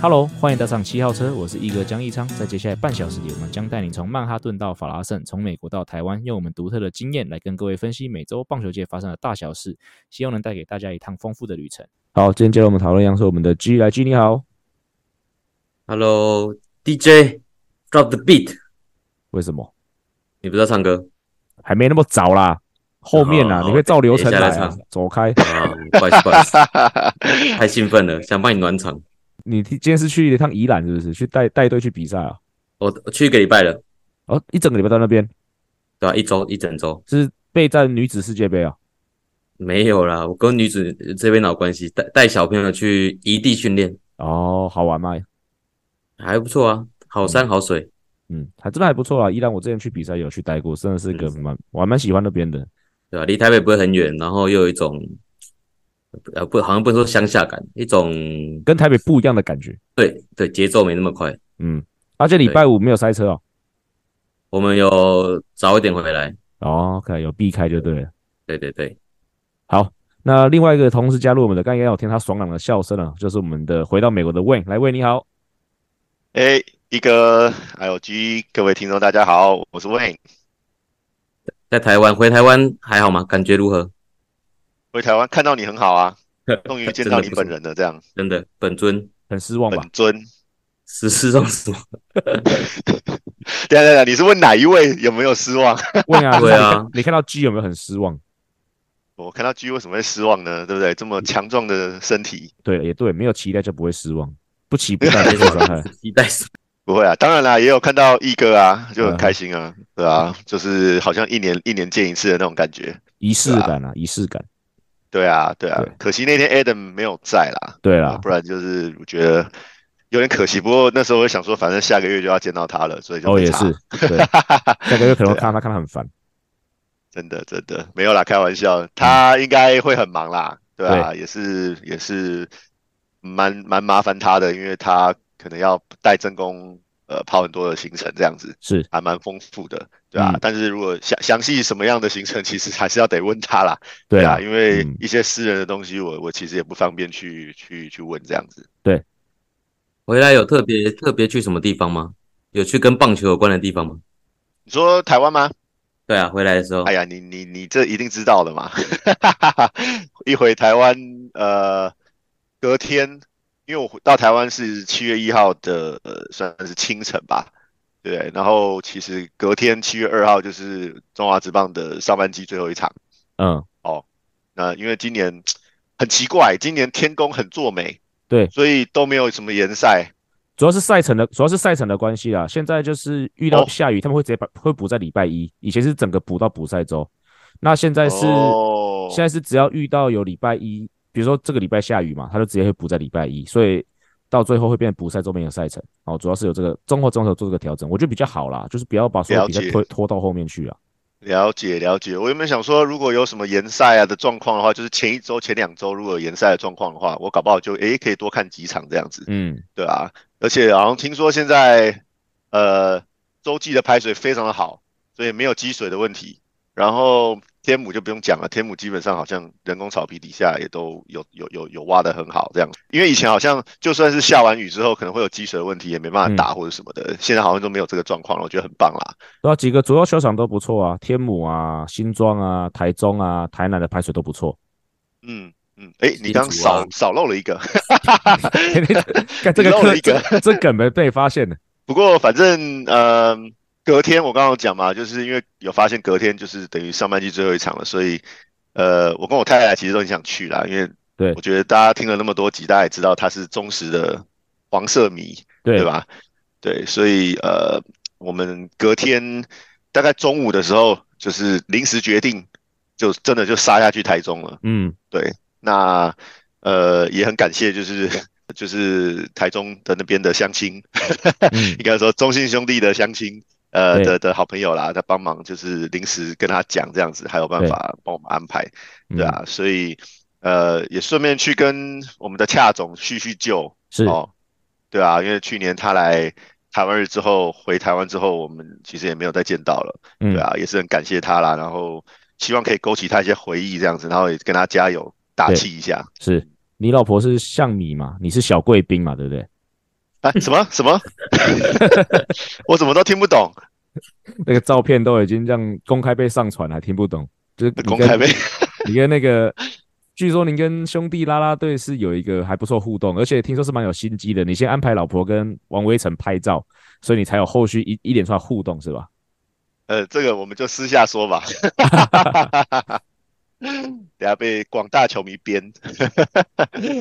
Hello，欢迎搭上七号车，我是一哥江一昌。在接下来半小时里，我们将带你从曼哈顿到法拉盛，从美国到台湾，用我们独特的经验来跟各位分析每周棒球界发生的大小事，希望能带给大家一趟丰富的旅程。好，今天接着我们讨论，一样是我们的 G 来 G，你好，Hello DJ，Drop the beat。为什么？你不知道唱歌？还没那么早啦，后面啦，你会照流程来，走开。不好意思，不好意思，太兴奋了，想帮你暖场。你今天是去一趟宜兰，是不是？去带带队去比赛啊？我去一个礼拜了，哦，一整个礼拜到那边，对啊，一周一整周是备战女子世界杯啊？没有啦，我跟女子这边哪有关系？带带小朋友去异地训练哦，好玩吗？还不错啊，好山好水，嗯，嗯，还真的还不错啊。宜兰我之前去比赛有去待过，真的是个蛮、嗯、我还蛮喜欢那边的，对啊，离台北不会很远，然后又有一种。呃不，好像不能说乡下感，一种跟台北不一样的感觉。对对，节奏没那么快。嗯，而且礼拜五没有塞车哦。我们有早一点回来。哦，OK，有避开就对了。对对对，好。那另外一个同事加入我们的，刚刚有听他爽朗的笑声了，就是我们的回到美国的 Wayne，来，Wayne 你好。哎，一哥还有 G，各位听众大家好，我是 Wayne。在台湾，回台湾还好吗？感觉如何？回台湾看到你很好啊，终于见到你本人了，这样真的本尊很失望吧？本尊是失望失望。等下等下，你是问哪一位有没有失望？问啊，对啊，你看到 G 有没有很失望？我看到 G 为什么会失望呢？对不对？这么强壮的身体，对，也对，没有期待就不会失望，不期不待就伤害，期待不会啊。当然啦，也有看到一哥啊，就很开心啊，对啊，就是好像一年一年见一次的那种感觉，仪式感啊，仪式感。对啊，对啊，对，可惜那天 Adam 没有在啦。对啦，不然就是我觉得有点可惜。不过那时候我想说，反正下个月就要见到他了，所以就哦也是，对 下个月可能看他看他很烦。真的真的没有啦，开玩笑，他应该会很忙啦，对啊，对也是也是蛮蛮麻烦他的，因为他可能要带正宫。呃，跑很多的行程这样子是还蛮丰富的，对啊。嗯、但是如果详详细什么样的行程，其实还是要得问他啦，对啊，因为一些私人的东西我，我我其实也不方便去去去问这样子。对，回来有特别特别去什么地方吗？有去跟棒球有关的地方吗？你说台湾吗？对啊，回来的时候，哎呀，你你你这一定知道的嘛，一回台湾，呃，隔天。因为我到台湾是七月一号的，呃，算是清晨吧，对。然后其实隔天七月二号就是中华职棒的上半季最后一场。嗯，哦，那因为今年很奇怪，今年天公很作美，对，所以都没有什么延赛，主要是赛程的，主要是赛程的关系啦。现在就是遇到下雨，哦、他们会直接把会补在礼拜一，以前是整个补到补赛周，那现在是、哦、现在是只要遇到有礼拜一。比如说这个礼拜下雨嘛，他就直接会补在礼拜一，所以到最后会变成补赛周边的赛程。哦，主要是有这个综合综合做这个调整，我觉得比较好啦，就是不要把所有比赛拖拖到后面去啊。了解了解，我有没有想说，如果有什么延赛啊的状况的话，就是前一周、前两周如果有延赛的状况的话，我搞不好就诶可以多看几场这样子。嗯，对啊，而且好像听说现在呃洲际的排水非常的好，所以没有积水的问题。然后。天母就不用讲了，天母基本上好像人工草皮底下也都有有有有挖的很好这样，因为以前好像就算是下完雨之后可能会有积水的问题，也没办法打或者什么的，嗯、现在好像都没有这个状况了，我觉得很棒啦。对啊，几个主要球场都不错啊，天母啊、新庄啊、台中啊、台南的排水都不错。嗯嗯，哎、欸，你刚少少漏了一个，这个漏了一个，这梗没被发现的。不过反正嗯。呃隔天我刚刚有讲嘛，就是因为有发现隔天就是等于上半季最后一场了，所以呃，我跟我太太其实都很想去啦，因为对我觉得大家听了那么多集，大家也知道他是忠实的黄色迷，对，对吧？对，所以呃，我们隔天大概中午的时候，就是临时决定，就真的就杀下去台中了。嗯，对，那呃也很感谢，就是 就是台中的那边的乡亲，嗯、应该说中信兄弟的乡亲。呃的的好朋友啦，他帮忙就是临时跟他讲这样子，还有办法帮我们安排，对，对啊，所以呃，也顺便去跟我们的恰总叙叙旧。是哦，对啊，因为去年他来台湾日之后，回台湾之后，我们其实也没有再见到了。嗯，对啊，也是很感谢他啦。然后希望可以勾起他一些回忆，这样子，然后也跟他加油打气一下。是你老婆是像你嘛？你是小贵宾嘛？对不对？啊，什么什么？我怎么都听不懂。那个照片都已经这样公开被上传，还听不懂？就是公开被 你跟那个，据说您跟兄弟啦啦队是有一个还不错互动，而且听说是蛮有心机的。你先安排老婆跟王威成拍照，所以你才有后续一一连串互动，是吧？呃，这个我们就私下说吧。等下被广大球迷编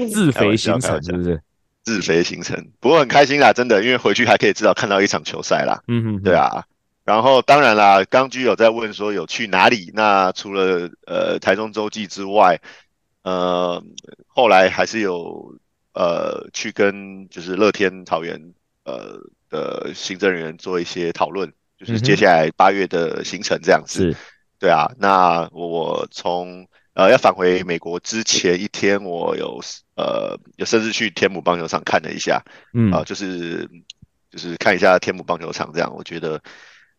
自肥行程是不是？自肥行程，不过很开心啦，真的，因为回去还可以至少看到一场球赛啦。嗯哼，对啊。然后当然啦，刚居有在问说有去哪里？那除了呃台中洲际之外，呃后来还是有呃去跟就是乐天桃园呃的行政人员做一些讨论，就是接下来八月的行程这样子。是，对啊。那我我从呃要返回美国之前一天，我有呃有甚至去天母棒球场看了一下，嗯啊、呃、就是就是看一下天母棒球场这样，我觉得。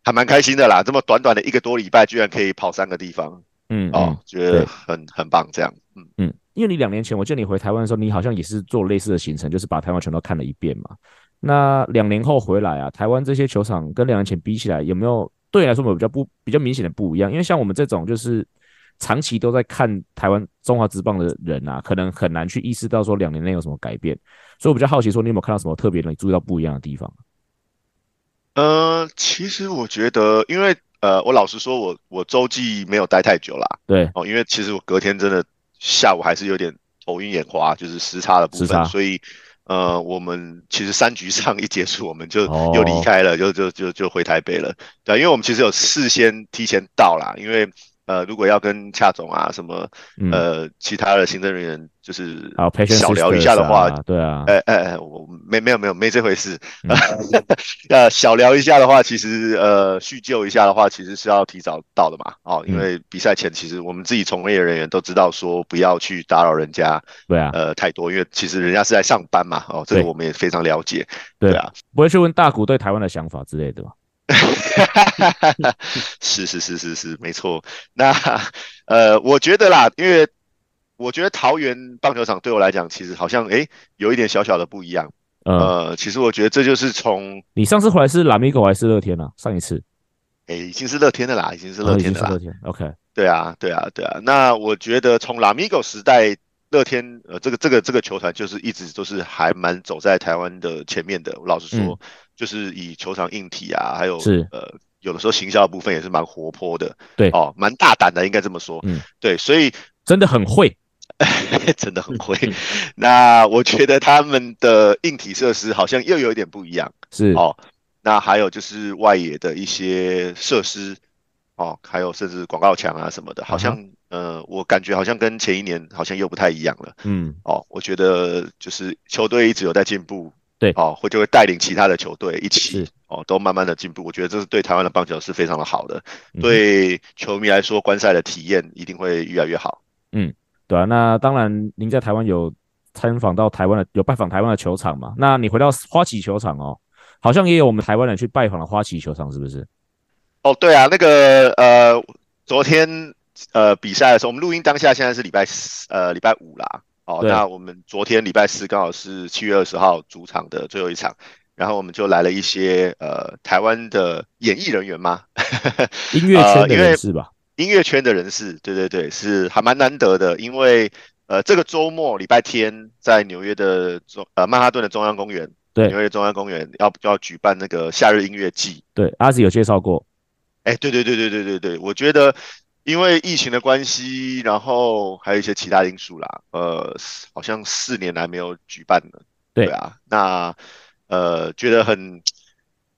还蛮开心的啦，这么短短的一个多礼拜，居然可以跑三个地方，嗯，哦，觉得很很棒，这样，嗯嗯，因为你两年前，我见你回台湾的时候，你好像也是做类似的行程，就是把台湾全都看了一遍嘛。那两年后回来啊，台湾这些球场跟两年前比起来，有没有对你来说有比较不比较明显的不一样？因为像我们这种就是长期都在看台湾中华职棒的人啊，可能很难去意识到说两年内有什么改变。所以我比较好奇，说你有没有看到什么特别的，你注意到不一样的地方？呃，其实我觉得，因为呃，我老实说我，我我洲际没有待太久啦。对哦，因为其实我隔天真的下午还是有点头晕眼花，就是时差的部分，所以呃，我们其实三局上一结束，我们就又离开了，哦、就就就就回台北了。对，因为我们其实有事先提前到啦，因为呃，如果要跟恰总啊什么呃其他的行政人员。就是小聊一下的话，啊对啊，哎哎哎，我没没有没有没这回事。嗯、呃，小聊一下的话，其实呃叙旧一下的话，其实是要提早到的嘛。哦，因为比赛前其实我们自己从业人员都知道说不要去打扰人家。对啊，呃太多，因为其实人家是在上班嘛。哦，这个我们也非常了解。对，对啊，不会去问大谷对台湾的想法之类的吧？是是是是是，没错。那呃，我觉得啦，因为。我觉得桃园棒球场对我来讲，其实好像诶有一点小小的不一样。嗯、呃，其实我觉得这就是从你上次回来是拉米狗还是乐天啊？上一次，诶已经是乐天的啦，已经是乐天的啦。乐天，OK。对啊，对啊，对啊。那我觉得从拉米狗时代，乐天呃这个这个这个球团就是一直都是还蛮走在台湾的前面的。我老实说，嗯、就是以球场硬体啊，还有是呃有的时候行销的部分也是蛮活泼的。对哦，蛮大胆的，应该这么说。嗯，对，所以真的很会。真的很会，那我觉得他们的硬体设施好像又有一点不一样，是哦。那还有就是外野的一些设施，哦，还有甚至广告墙啊什么的，好像、嗯、呃，我感觉好像跟前一年好像又不太一样了。嗯，哦，我觉得就是球队一直有在进步，对，哦，会就会带领其他的球队一起，哦，都慢慢的进步。我觉得这是对台湾的棒球是非常的好的，嗯、对球迷来说，观赛的体验一定会越来越好。嗯。对啊，那当然，您在台湾有参访到台湾的，有拜访台湾的球场嘛？那你回到花旗球场哦，好像也有我们台湾人去拜访了花旗球场，是不是？哦，对啊，那个呃，昨天呃比赛的时候，我们录音当下现在是礼拜四，呃礼拜五啦。哦，那我们昨天礼拜四刚好是七月二十号主场的最后一场，然后我们就来了一些呃台湾的演艺人员嘛，音乐圈的人士吧。呃音乐圈的人士，对对对，是还蛮难得的，因为呃，这个周末礼拜天在纽约的中呃曼哈顿的中央公园，对，纽约中央公园要要举办那个夏日音乐季，对，阿子有介绍过，哎，对对对对对对对，我觉得因为疫情的关系，然后还有一些其他因素啦，呃，好像四年来没有举办了，对，对啊，那呃，觉得很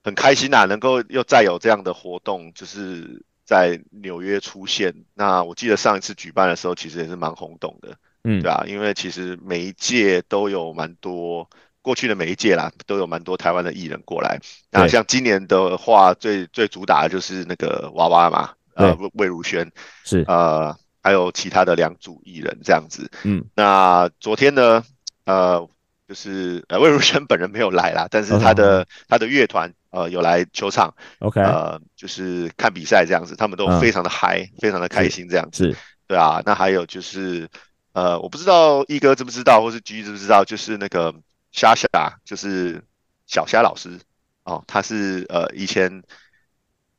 很开心呐，能够又再有这样的活动，就是。在纽约出现，那我记得上一次举办的时候，其实也是蛮轰动的，嗯，对啊，因为其实每一届都有蛮多，过去的每一届啦，都有蛮多台湾的艺人过来。那像今年的话，最最主打的就是那个娃娃嘛，呃，魏如萱是，呃，还有其他的两组艺人这样子。嗯，那昨天呢，呃，就是呃魏如萱本人没有来啦，但是他的、嗯、他的乐团呃有来球场，OK，呃就是看比赛这样子，他们都非常的嗨、嗯，非常的开心这样子。是，对啊。那还有就是呃，我不知道一哥知不知道，或是菊知不知道，就是那个虾虾，就是小虾老师哦，他是呃以前。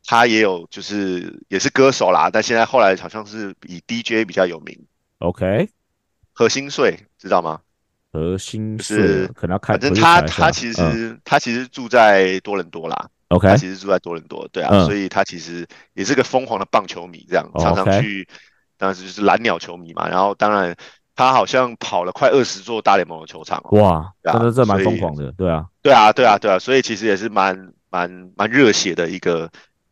他也有，就是也是歌手啦，但现在后来好像是以 DJ 比较有名。OK，何心碎知道吗？何心碎、就是、可能要看，反正他他其实、嗯、他其实住在多伦多啦。OK，他其实住在多伦多，对啊、嗯，所以他其实也是个疯狂的棒球迷，这样常常去，当时就是蓝鸟球迷嘛。然后当然他好像跑了快二十座大联盟的球场、喔。哇，真的这蛮疯狂的，对啊，对啊，对啊，对啊，所以其实也是蛮蛮蛮热血的一个。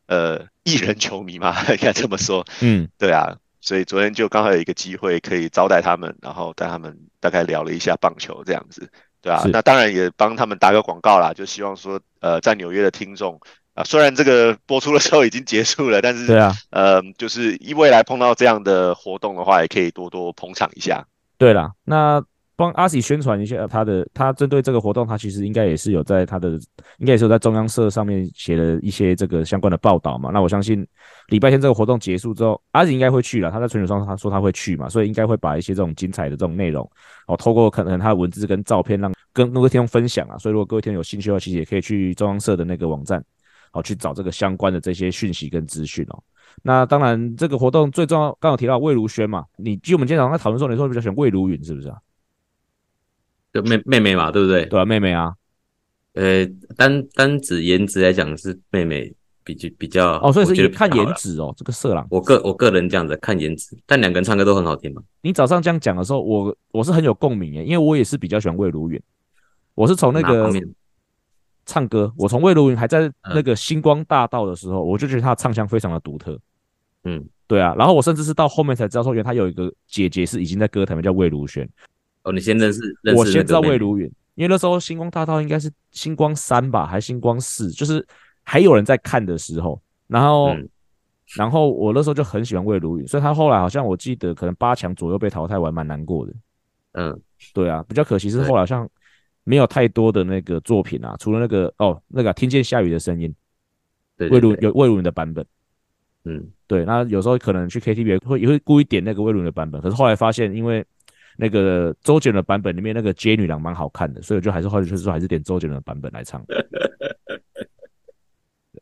呃，艺人球迷嘛，应该这么说。嗯，对啊，所以昨天就刚好有一个机会可以招待他们，然后带他们大概聊了一下棒球这样子，对啊。那当然也帮他们打个广告啦，就希望说，呃，在纽约的听众啊，虽然这个播出的时候已经结束了，但是，对啊，呃，就是一未来碰到这样的活动的话，也可以多多捧场一下。对啦，那。帮阿喜宣传一下他的，他针对这个活动，他其实应该也是有在他的，应该也是有在中央社上面写了一些这个相关的报道嘛。那我相信礼拜天这个活动结束之后，阿喜应该会去了。他在群组上他说他会去嘛，所以应该会把一些这种精彩的这种内容，哦，透过可能他的文字跟照片让跟各位听众分享啊。所以如果各位听众有兴趣的话，其实也可以去中央社的那个网站，哦，去找这个相关的这些讯息跟资讯哦。那当然，这个活动最重要，刚刚提到魏如萱嘛，你就我们今天早上在讨论说，你说比较喜欢魏如云是不是啊？就妹妹妹嘛，对不对？对啊，妹妹啊。呃，单单指颜值来讲是妹妹比较比较哦，所以是看颜值哦，这个色狼。我个我个人这样子看颜值，但两个人唱歌都很好听嘛。你早上这样讲的时候，我我是很有共鸣耶，因为我也是比较喜欢魏如云。我是从那个唱歌，我从魏如云还在那个星光大道的时候，嗯、我就觉得她的唱腔非常的独特。嗯，对啊。然后我甚至是到后面才知道说，原来她有一个姐姐是已经在歌坛里叫魏如萱。哦，你先认识，认识我先知道魏如云，因为那时候星光大道应该是星光三吧，还星光四，就是还有人在看的时候，然后、嗯，然后我那时候就很喜欢魏如云，所以他后来好像我记得可能八强左右被淘汰完，蛮难过的。嗯，对啊，比较可惜是后来好像没有太多的那个作品啊，除了那个哦那个、啊、听见下雨的声音，对，魏如有魏如云的版本，嗯，对，那有时候可能去 KTV 会也会故意点那个魏如云的版本，可是后来发现因为。那个周杰伦的版本里面那个街女郎蛮好看的，所以我就还是后来就是说还是点周杰伦的版本来唱。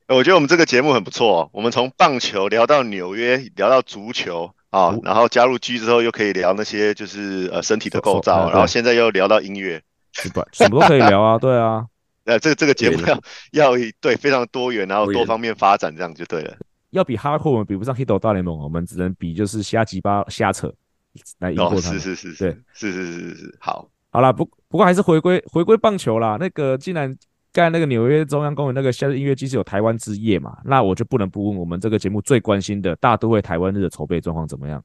我觉得我们这个节目很不错，我们从棒球聊到纽约，聊到足球啊，然后加入 G 之后又可以聊那些就是呃身体的构造，然后现在又聊到音乐，什么什么都可以聊啊，对啊，呃这个这个节目要要对非常多元，然后多方面发展，这样就对了。要比哈扣我们比不上 Hito 大联盟，我们只能比就是瞎鸡巴瞎扯。来赢过他，是是是是，对，是是是是是，好，好啦，不不过还是回归回归棒球啦。那个既然刚才那个纽约中央公园那个夏日音乐季是有台湾之夜嘛，那我就不能不问我们这个节目最关心的大都会台湾日的筹备状况怎么样？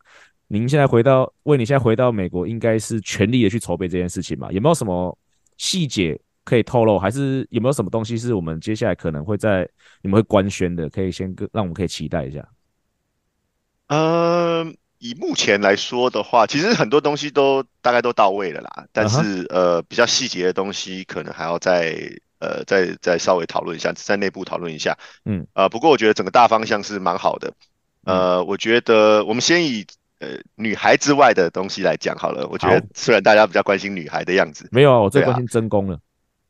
您现在回到，为你现在回到美国，应该是全力的去筹备这件事情嘛？有没有什么细节可以透露？还是有没有什么东西是我们接下来可能会在你们会官宣的？可以先让我们可以期待一下。嗯、uh...。以目前来说的话，其实很多东西都大概都到位了啦，但是、uh -huh. 呃，比较细节的东西可能还要再呃再再稍微讨论一下，在内部讨论一下。嗯，呃，不过我觉得整个大方向是蛮好的。呃，嗯、我觉得我们先以呃女孩之外的东西来讲好了。我觉得虽然大家比较关心女孩的样子，没有啊，我最关心真宫了。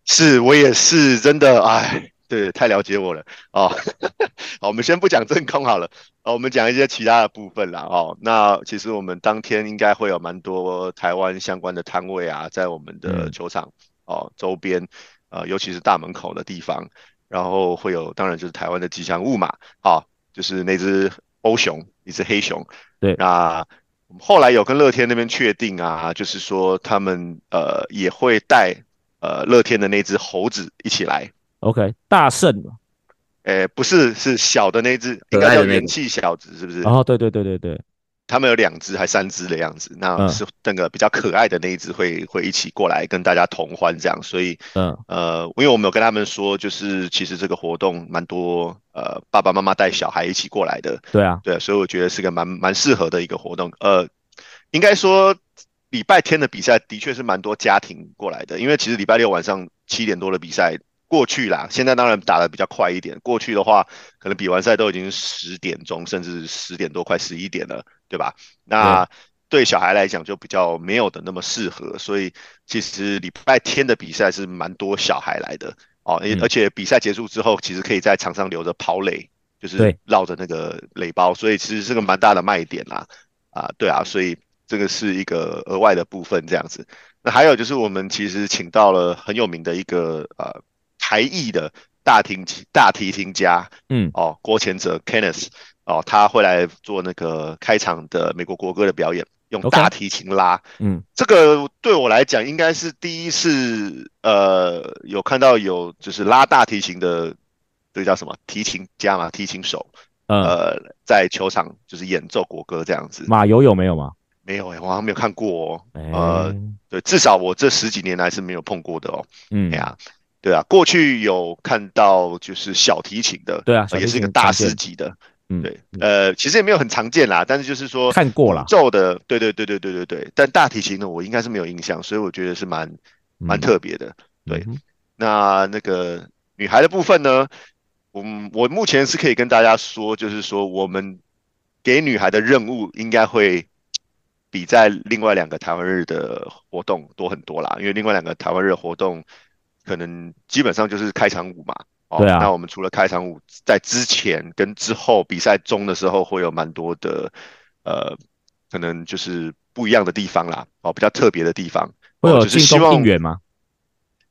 是我也是真的，哎。对，太了解我了哦。好，我们先不讲真空好了，哦，我们讲一些其他的部分啦。哦，那其实我们当天应该会有蛮多台湾相关的摊位啊，在我们的球场、嗯、哦周边，呃，尤其是大门口的地方，然后会有，当然就是台湾的吉祥物嘛，啊、哦，就是那只欧熊，一只黑熊。对，那我们后来有跟乐天那边确定啊，就是说他们呃也会带呃乐天的那只猴子一起来。OK，大圣，诶，不是，是小的那只，应该叫元气小子，是不是？哦，对对对对对，他们有两只还三只的样子，那是那个比较可爱的那一只会会一起过来跟大家同欢这样，所以嗯呃，因为我们有跟他们说，就是其实这个活动蛮多呃爸爸妈妈带小孩一起过来的，对啊对，所以我觉得是个蛮蛮适合的一个活动，呃，应该说礼拜天的比赛的确是蛮多家庭过来的，因为其实礼拜六晚上七点多的比赛。过去啦，现在当然打的比较快一点。过去的话，可能比完赛都已经十点钟，甚至十点多，快十一点了，对吧？那对小孩来讲就比较没有的那么适合，所以其实礼拜天的比赛是蛮多小孩来的哦。而且比赛结束之后，其实可以在场上留着跑垒，就是绕着那个垒包，所以其实是个蛮大的卖点啦。啊，对啊，所以这个是一个额外的部分这样子。那还有就是我们其实请到了很有名的一个呃。台裔的大提大提琴家，嗯，哦，郭前泽 Kenneth，哦，他会来做那个开场的美国国歌的表演，用大提琴拉，嗯，这个对我来讲应该是第一次，呃，有看到有就是拉大提琴的，这个叫什么提琴家嘛，提琴手，呃，在球场就是演奏国歌这样子。马友有没有吗？没有哎，我好像没有看过哦，呃，对，至少我这十几年来是没有碰过的哦，嗯，哎呀。对啊，过去有看到就是小提琴的，对啊，也是一个大师级的，嗯，对，呃，其实也没有很常见啦，但是就是说看过了奏的，对对对对对对对，但大提琴呢，我应该是没有印象，所以我觉得是蛮蛮特别的，对。那那个女孩的部分呢，我我目前是可以跟大家说，就是说我们给女孩的任务应该会比在另外两个台湾日的活动多很多啦，因为另外两个台湾日活动。可能基本上就是开场舞嘛，哦，对啊。那我们除了开场舞，在之前跟之后比赛中的时候，会有蛮多的，呃，可能就是不一样的地方啦，哦，比较特别的地方。会有进攻应援吗？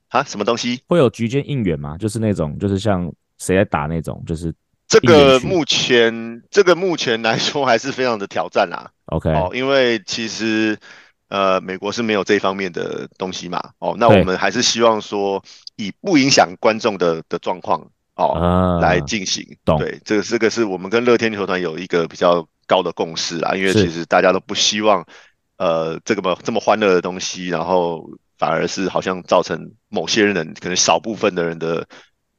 啊，什么东西？会有局间应援吗？就是那种，就是像谁在打那种，就是这个目前，这个目前来说还是非常的挑战啦。OK，哦，因为其实。呃，美国是没有这方面的东西嘛？哦，那我们还是希望说以不影响观众的的状况哦、啊、来进行。对，这个这个是我们跟乐天球团有一个比较高的共识啊，因为其实大家都不希望呃这个么这么欢乐的东西，然后反而是好像造成某些人可能少部分的人的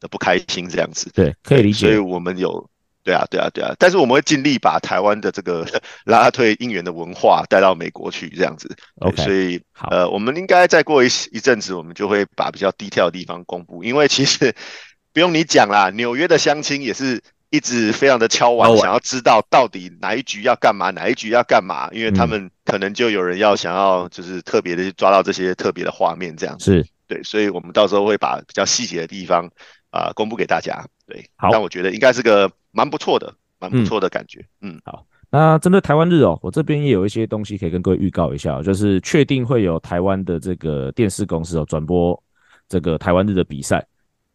的不开心这样子。对，可以理解。所以我们有。对啊，对啊，对啊，但是我们会尽力把台湾的这个 拉拉队应援的文化带到美国去，这样子。OK，所以呃，我们应该再过一一阵子，我们就会把比较低调的地方公布。因为其实 不用你讲啦，纽约的乡亲也是一直非常的敲碗，想要知道到底哪一局要干嘛，哪一局要干嘛，因为他们可能就有人要想要就是特别的去抓到这些特别的画面，这样子。是，对，所以我们到时候会把比较细节的地方啊、呃、公布给大家。对，好，但我觉得应该是个。蛮不错的，蛮不错的感觉。嗯，嗯好，那针对台湾日哦，我这边也有一些东西可以跟各位预告一下，就是确定会有台湾的这个电视公司哦转播这个台湾日的比赛。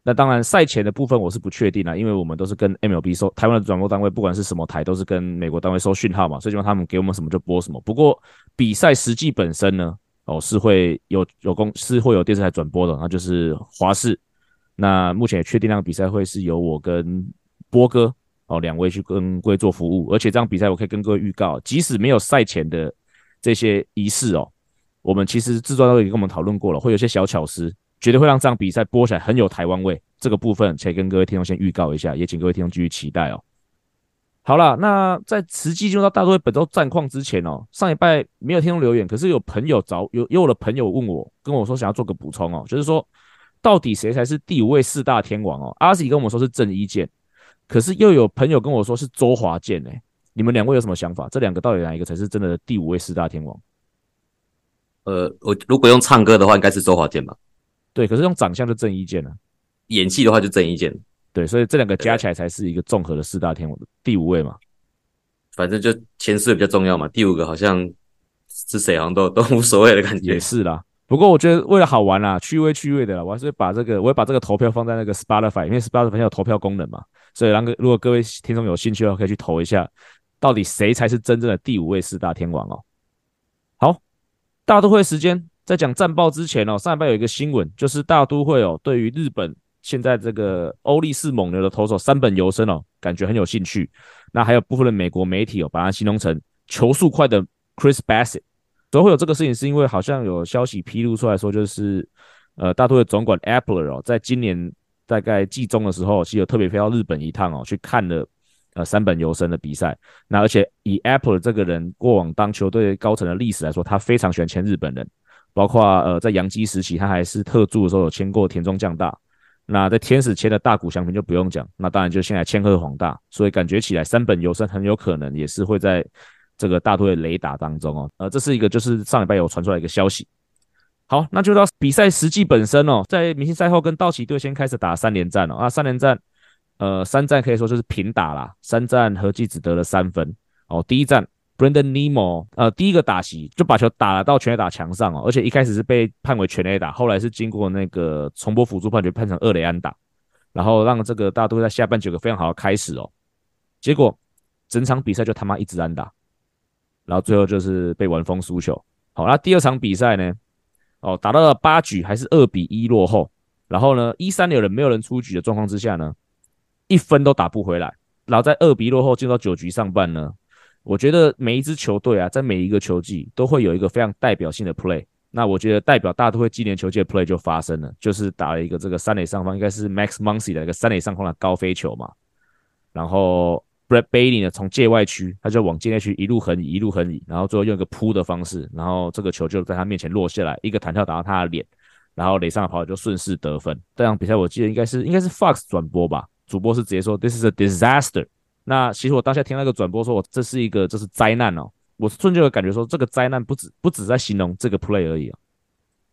那当然赛前的部分我是不确定啦，因为我们都是跟 MLB 收台湾的转播单位，不管是什么台，都是跟美国单位收讯号嘛，所以希望他们给我们什么就播什么。不过比赛实际本身呢，哦是会有有公是会有电视台转播的，那就是华视。那目前也确定那个比赛会是由我跟波哥。哦，两位去跟各位做服务，而且这场比赛我可以跟各位预告，即使没有赛前的这些仪式哦，我们其实制作都已经跟我们讨论过了，会有些小巧思，绝对会让这场比赛播起来很有台湾味。这个部分可以跟各位听众先预告一下，也请各位听众继续期待哦。好了，那在实际进入到大都会本周战况之前哦，上礼拜没有听众留言，可是有朋友找有有我的朋友问我，跟我说想要做个补充哦，就是说到底谁才是第五位四大天王哦？阿喜跟我们说是郑伊健。可是又有朋友跟我说是周华健哎，你们两位有什么想法？这两个到底哪一个才是真的第五位四大天王？呃，我如果用唱歌的话，应该是周华健吧？对，可是用长相就郑伊健了，演技的话就郑伊健。对，所以这两个加起来才是一个综合的四大天王的第五位嘛。反正就前四比较重要嘛，第五个好像是谁好像都都无所谓的感觉。也是啦。不过我觉得为了好玩啦，趣味趣味的啦，我还是会把这个，我会把这个投票放在那个 Spotify，因为 Spotify 有投票功能嘛，所以让个如果各位听众有兴趣的话，可以去投一下，到底谁才是真正的第五位四大天王哦。好，大都会时间在讲战报之前哦，上礼拜有一个新闻，就是大都会哦，对于日本现在这个欧力士猛牛的投手三本由伸哦，感觉很有兴趣。那还有部分的美国媒体哦，把它形容成球速快的 Chris Bassett。所以会有这个事情，是因为好像有消息披露出来说，就是呃，大都会总管 Apple 哦，在今年大概季中的时候，其实有特别飞到日本一趟哦，去看了呃三本由伸的比赛。那而且以 Apple 这个人过往当球队高层的历史来说，他非常喜欢签日本人，包括呃在洋基时期，他还是特助的时候有签过田中将大。那在天使签的大谷翔平就不用讲，那当然就现在千贺滉大。所以感觉起来三本由伸很有可能也是会在。这个大都会雷达当中哦，呃，这是一个就是上礼拜有传出来一个消息。好，那就到比赛实际本身哦，在明星赛后跟道奇队先开始打三连战哦，那三连战，呃，三战可以说就是平打啦，三战合计只得了三分。哦。第一战，Brandon Nimmo，呃，第一个打席就把球打了到全垒打墙上哦，而且一开始是被判为全垒打，后来是经过那个重播辅助判决判成二垒安打，然后让这个大都会在下半局有个非常好的开始哦，结果整场比赛就他妈一直安打。然后最后就是被完封输球。好，那第二场比赛呢？哦，打到了八局还是二比一落后。然后呢，一三有人没有人出局的状况之下呢，一分都打不回来。然后在二比落后进到九局上半呢，我觉得每一支球队啊，在每一个球季都会有一个非常代表性的 play。那我觉得代表大都会纪念球季的 play 就发生了，就是打了一个这个三垒上方应该是 Max Muncy 的一个三垒上方的高飞球嘛，然后。Brad Bailey 呢，从界外区，他就往界内区一路横移，一路横移，然后最后用一个扑的方式，然后这个球就在他面前落下来，一个弹跳打到他的脸，然后垒上的跑就顺势得分。这场比赛我记得应该是应该是 Fox 转播吧，主播是直接说 This is a disaster。那其实我当下听那个转播说，我这是一个这是灾难哦，我瞬间有感觉说这个灾难不止不止在形容这个 play 而已哦，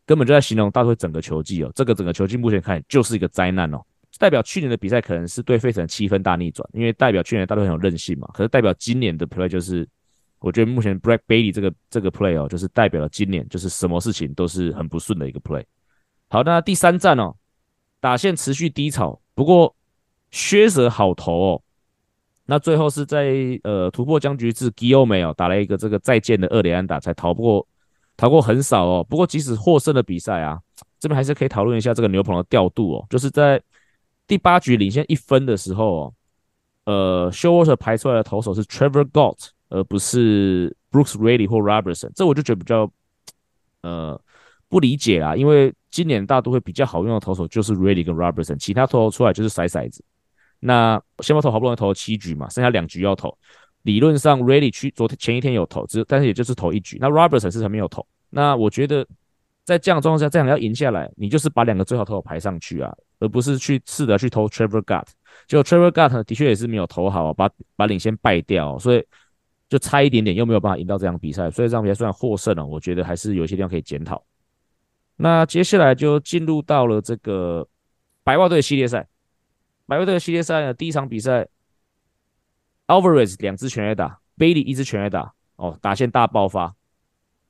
根本就在形容大会整个球季哦，这个整个球季目前看就是一个灾难哦。代表去年的比赛可能是对费城七分大逆转，因为代表去年大都很有韧性嘛。可是代表今年的 play 就是，我觉得目前 Brett Baty 这个这个 play 哦，就是代表了今年就是什么事情都是很不顺的一个 play。好，那第三战哦，打线持续低潮，不过靴子好投哦。那最后是在呃突破僵局至 g i l m 哦，打了一个这个再见的二连安打，才逃不过逃过横扫哦。不过即使获胜的比赛啊，这边还是可以讨论一下这个牛棚的调度哦，就是在。第八局领先一分的时候，呃 s h o w a t e r 排出来的投手是 Trevor Gott，而不是 Brooks Raley 或 Robertson，这我就觉得比较呃不理解啦。因为今年大都会比较好用的投手就是 Raley 跟 Robertson，其他投手出来就是甩骰子。那先发投好不容易投了七局嘛，剩下两局要投，理论上 Raley 去昨天前一天有投，只但是也就是投一局。那 Robertson 是还没有投。那我觉得在这样的状况下，这样要赢下来，你就是把两个最好投手排上去啊。而不是去试着去投 Trevor Gott，结果 Trevor Gott 的确也是没有投好，把把领先败掉，所以就差一点点又没有办法赢到这场比赛，所以这场比赛虽然获胜了，我觉得还是有些地方可以检讨。那接下来就进入到了这个白袜队系列赛，白袜队系列赛呢，第一场比赛，Alvarez 两支全垒打，Bailey 一支全垒打，哦，打线大爆发，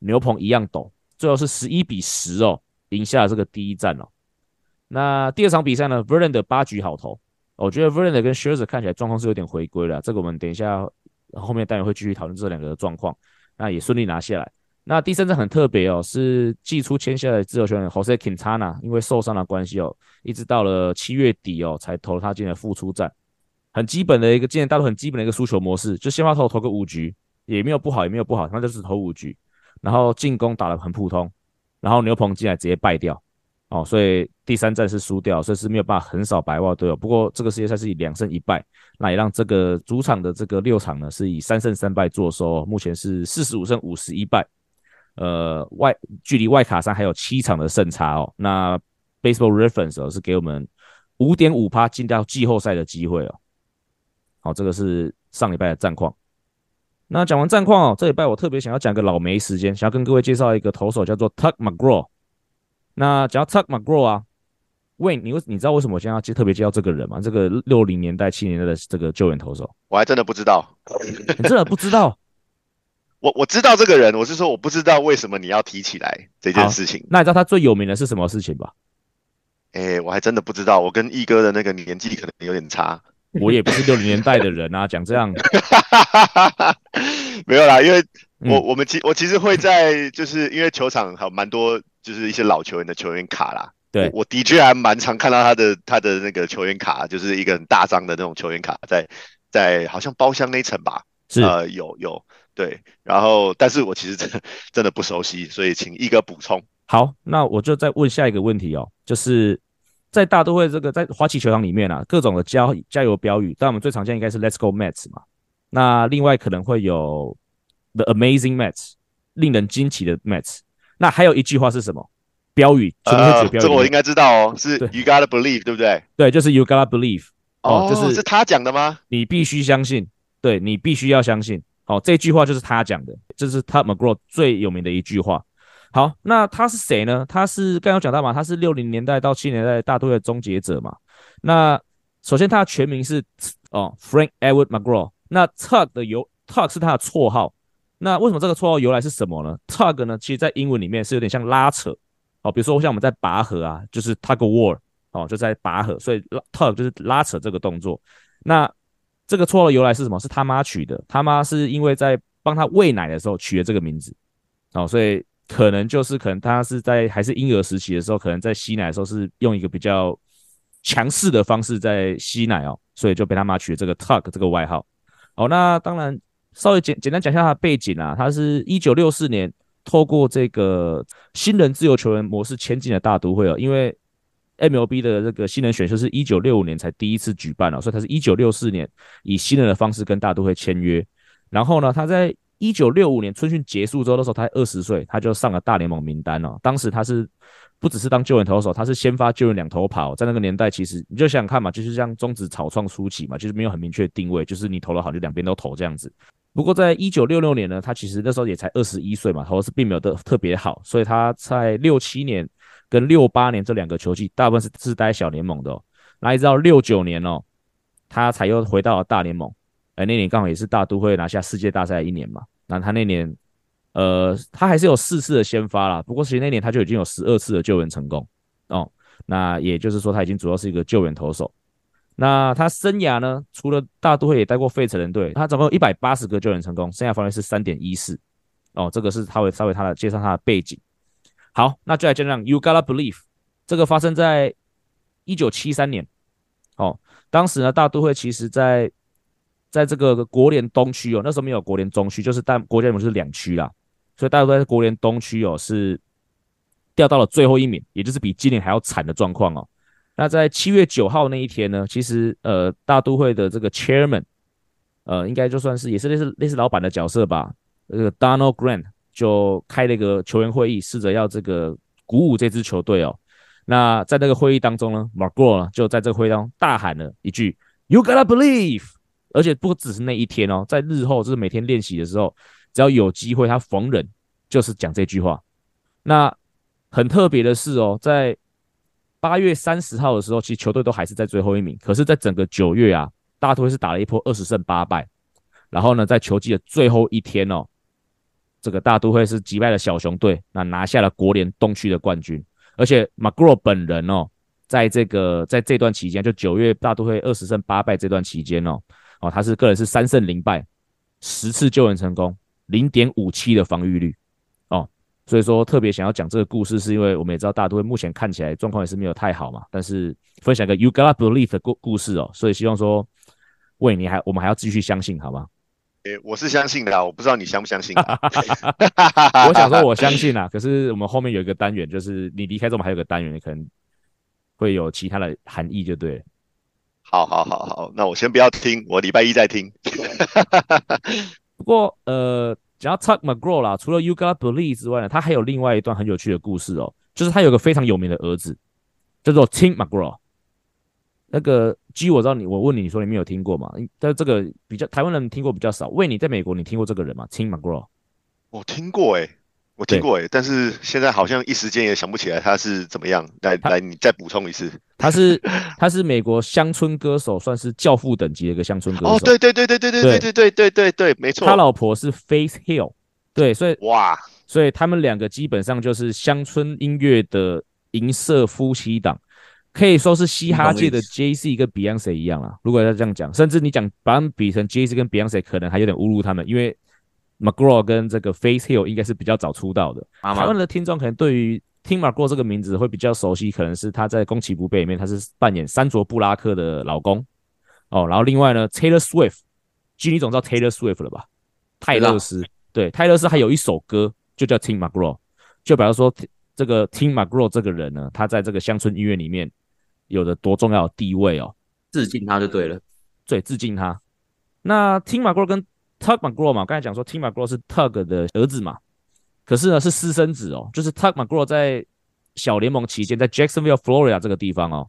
牛棚一样抖，最后是十一比十哦，赢下了这个第一战哦。那第二场比赛呢，Verlander 八局好投，我觉得 Verlander 跟 Scherzer 看起来状况是有点回归了，这个我们等一下后面当然会继续讨论这两个的状况。那也顺利拿下来。那第三战很特别哦，是季初签下来的自由球员 Jose Quintana，因为受伤的关系哦，一直到了七月底哦才投他进了复出战。很基本的一个今年大陆很基本的一个输球模式，就先发投投个五局，也没有不好也没有不好，他就是投五局，然后进攻打得很普通，然后牛棚进来直接败掉。哦，所以第三战是输掉，所以是没有办法横扫白袜队哦。不过这个世界赛是以两胜一败，那也让这个主场的这个六场呢是以三胜三败作收，目前是四十五胜五十一败，呃外距离外卡山还有七场的胜差哦。那 Baseball Reference 哦是给我们五点五趴进到季后赛的机会哦。好，这个是上礼拜的战况。那讲完战况哦，这礼拜我特别想要讲个老梅时间，想要跟各位介绍一个投手叫做 Tug McGraw。那讲到 Tug McGraw 啊，喂，你为你知道为什么我现在要介特别介绍这个人吗？这个六零年代、七零年代的这个救援投手，我还真的不知道。你真的不知道？我我知道这个人，我是说我不知道为什么你要提起来这件事情。那你知道他最有名的是什么事情吧？哎、欸，我还真的不知道。我跟奕哥的那个年纪可能有点差。我也不是六零年代的人啊，讲这样。没有啦，因为我、嗯、我们其我其实会在，就是因为球场还有蛮多。就是一些老球员的球员卡啦，对，我的确还蛮常看到他的他的那个球员卡，就是一个很大张的那种球员卡在，在在好像包厢那层吧，是呃有有，对，然后但是我其实真的真的不熟悉，所以请一哥补充。好，那我就再问下一个问题哦，就是在大都会这个在花旗球场里面啊，各种的加加油标语，但我们最常见应该是 Let's Go Mets 嘛。那另外可能会有 The Amazing Mets，令人惊奇的 Mets。那还有一句话是什么标语？呃，这个我应该知道哦，是 You gotta believe，对不对？对，就是 You gotta believe。哦，就是、哦、是他讲的吗？你必须相信，对，你必须要相信。哦，这句话就是他讲的，这是 Tug McGraw 最有名的一句话。好，那他是谁呢？他是刚刚讲到嘛，他是六零年代到七零年代大都会的终结者嘛。那首先他的全名是哦 Frank Edward McGraw。那 Tug 的由 Tug 是他的绰号。那为什么这个绰号由来是什么呢？Tug 呢，其实在英文里面是有点像拉扯哦，比如说像我们在拔河啊，就是 Tug War 哦，就在拔河，所以 Tug 就是拉扯这个动作。那这个绰号由来是什么？是他妈取的，他妈是因为在帮他喂奶的时候取了这个名字哦，所以可能就是可能他是在还是婴儿时期的时候，可能在吸奶的时候是用一个比较强势的方式在吸奶哦，所以就被他妈取了这个 Tug 这个外号。好，那当然稍微简简单讲一下他的背景啊，他是一九六四年透过这个新人自由球员模式签进了大都会哦，因为 MLB 的这个新人选秀是一九六五年才第一次举办哦，所以他是一九六四年以新人的方式跟大都会签约，然后呢，他在一九六五年春训结束之后的时候，他二十岁，他就上了大联盟名单哦，当时他是。不只是当救援投手，他是先发救援两头跑。在那个年代，其实你就想想看嘛，就是像中职草创初期嘛，就是没有很明确定位，就是你投了好就两边都投这样子。不过在一九六六年呢，他其实那时候也才二十一岁嘛，投是并没有的特别好，所以他在六七年跟六八年这两个球季，大部分是是待小联盟的哦。那一直到六九年哦，他才又回到了大联盟。哎，那年刚好也是大都会拿下世界大赛一年嘛，那他那年。呃，他还是有四次的先发啦，不过其实那年他就已经有十二次的救援成功哦。那也就是说，他已经主要是一个救援投手。那他生涯呢，除了大都会也带过费城人队，他总共有一百八十个救援成功，生涯防御是三点一四哦。这个是他会稍微他的介绍他的背景。好，那就来讲讲 You gotta believe 这个发生在一九七三年哦。当时呢，大都会其实在在这个国联东区哦，那时候没有国联中区，就是但国家联盟是两区啦。所以大都会在国联东区哦，是掉到了最后一名，也就是比今年还要惨的状况哦。那在七月九号那一天呢，其实呃大都会的这个 chairman，呃应该就算是也是类似类似老板的角色吧，这个 Donald Grant 就开了一个球员会议，试着要这个鼓舞这支球队哦。那在那个会议当中呢，McGraw 就在这个会议当中大喊了一句 “You gotta believe”，而且不只是那一天哦，在日后就是每天练习的时候。只要有机会，他逢人就是讲这句话。那很特别的是哦，在八月三十号的时候，其实球队都还是在最后一名。可是，在整个九月啊，大都会是打了一波二十胜八败。然后呢，在球季的最后一天哦，这个大都会是击败了小熊队，那拿下了国联东区的冠军。而且，McGraw 本人哦，在这个在这段期间，就九月大都会二十胜八败这段期间哦，哦，他是个人是三胜零败，十次救援成功。零点五七的防御率，所以说特别想要讲这个故事，是因为我们也知道大都会目前看起来状况也是没有太好嘛，但是分享一个 You gotta believe 的故故事哦，所以希望说，喂，你还我们还要继续相信，好吗？诶，我是相信的啊，我不知道你相不相信啊。我想说我相信啊，可是我们后面有一个单元，就是你离开之后，我们还有个单元，可能会有其他的含义，就对了。好好好好，那我先不要听，我礼拜一再听。不过，呃，讲到 Tuck McGraw 啦，除了 You Got Believe 之外呢，他还有另外一段很有趣的故事哦，就是他有个非常有名的儿子，叫做 Tim McGraw。那个 G 我知道你，我问你，你说你没有听过吗？但这个比较台湾人听过比较少。喂，你在美国，你听过这个人吗？Tim McGraw？我听过诶、我听过诶，但是现在好像一时间也想不起来他是怎么样。来来，你再补充一次。他是他是美国乡村歌手，算是教父等级的一个乡村歌手。哦，对对对对对对对对对对对对，没错。他老婆是 Faith Hill，对，所以哇，所以他们两个基本上就是乡村音乐的银色夫妻档，可以说是嘻哈界的 Jay Z 跟 Beyonce 一样啊。如果要这样讲，甚至你讲把他们比成 Jay Z 跟 Beyonce，可能还有点侮辱他们，因为。McGraw 跟这个 Faith Hill 应该是比较早出道的。台湾的听众可能对于听 McGraw 这个名字会比较熟悉，可能是他在《攻其不备》里面他是扮演山卓布拉克的老公哦。然后另外呢，Taylor Swift，基你总知道 Taylor Swift 了吧泰勒斯。对，泰勒斯还有一首歌就叫 Tim McGraw，就比方说这个 Tim McGraw 这个人呢，他在这个乡村音乐里面有着多重要的地位哦，致敬他就对了，对，致敬他。那 Tim McGraw 跟 Tug McGraw 嘛，刚才讲说 Tim McGraw 是 Tug 的儿子嘛，可是呢是私生子哦，就是 Tug McGraw 在小联盟期间，在 Jacksonville Florida 这个地方哦，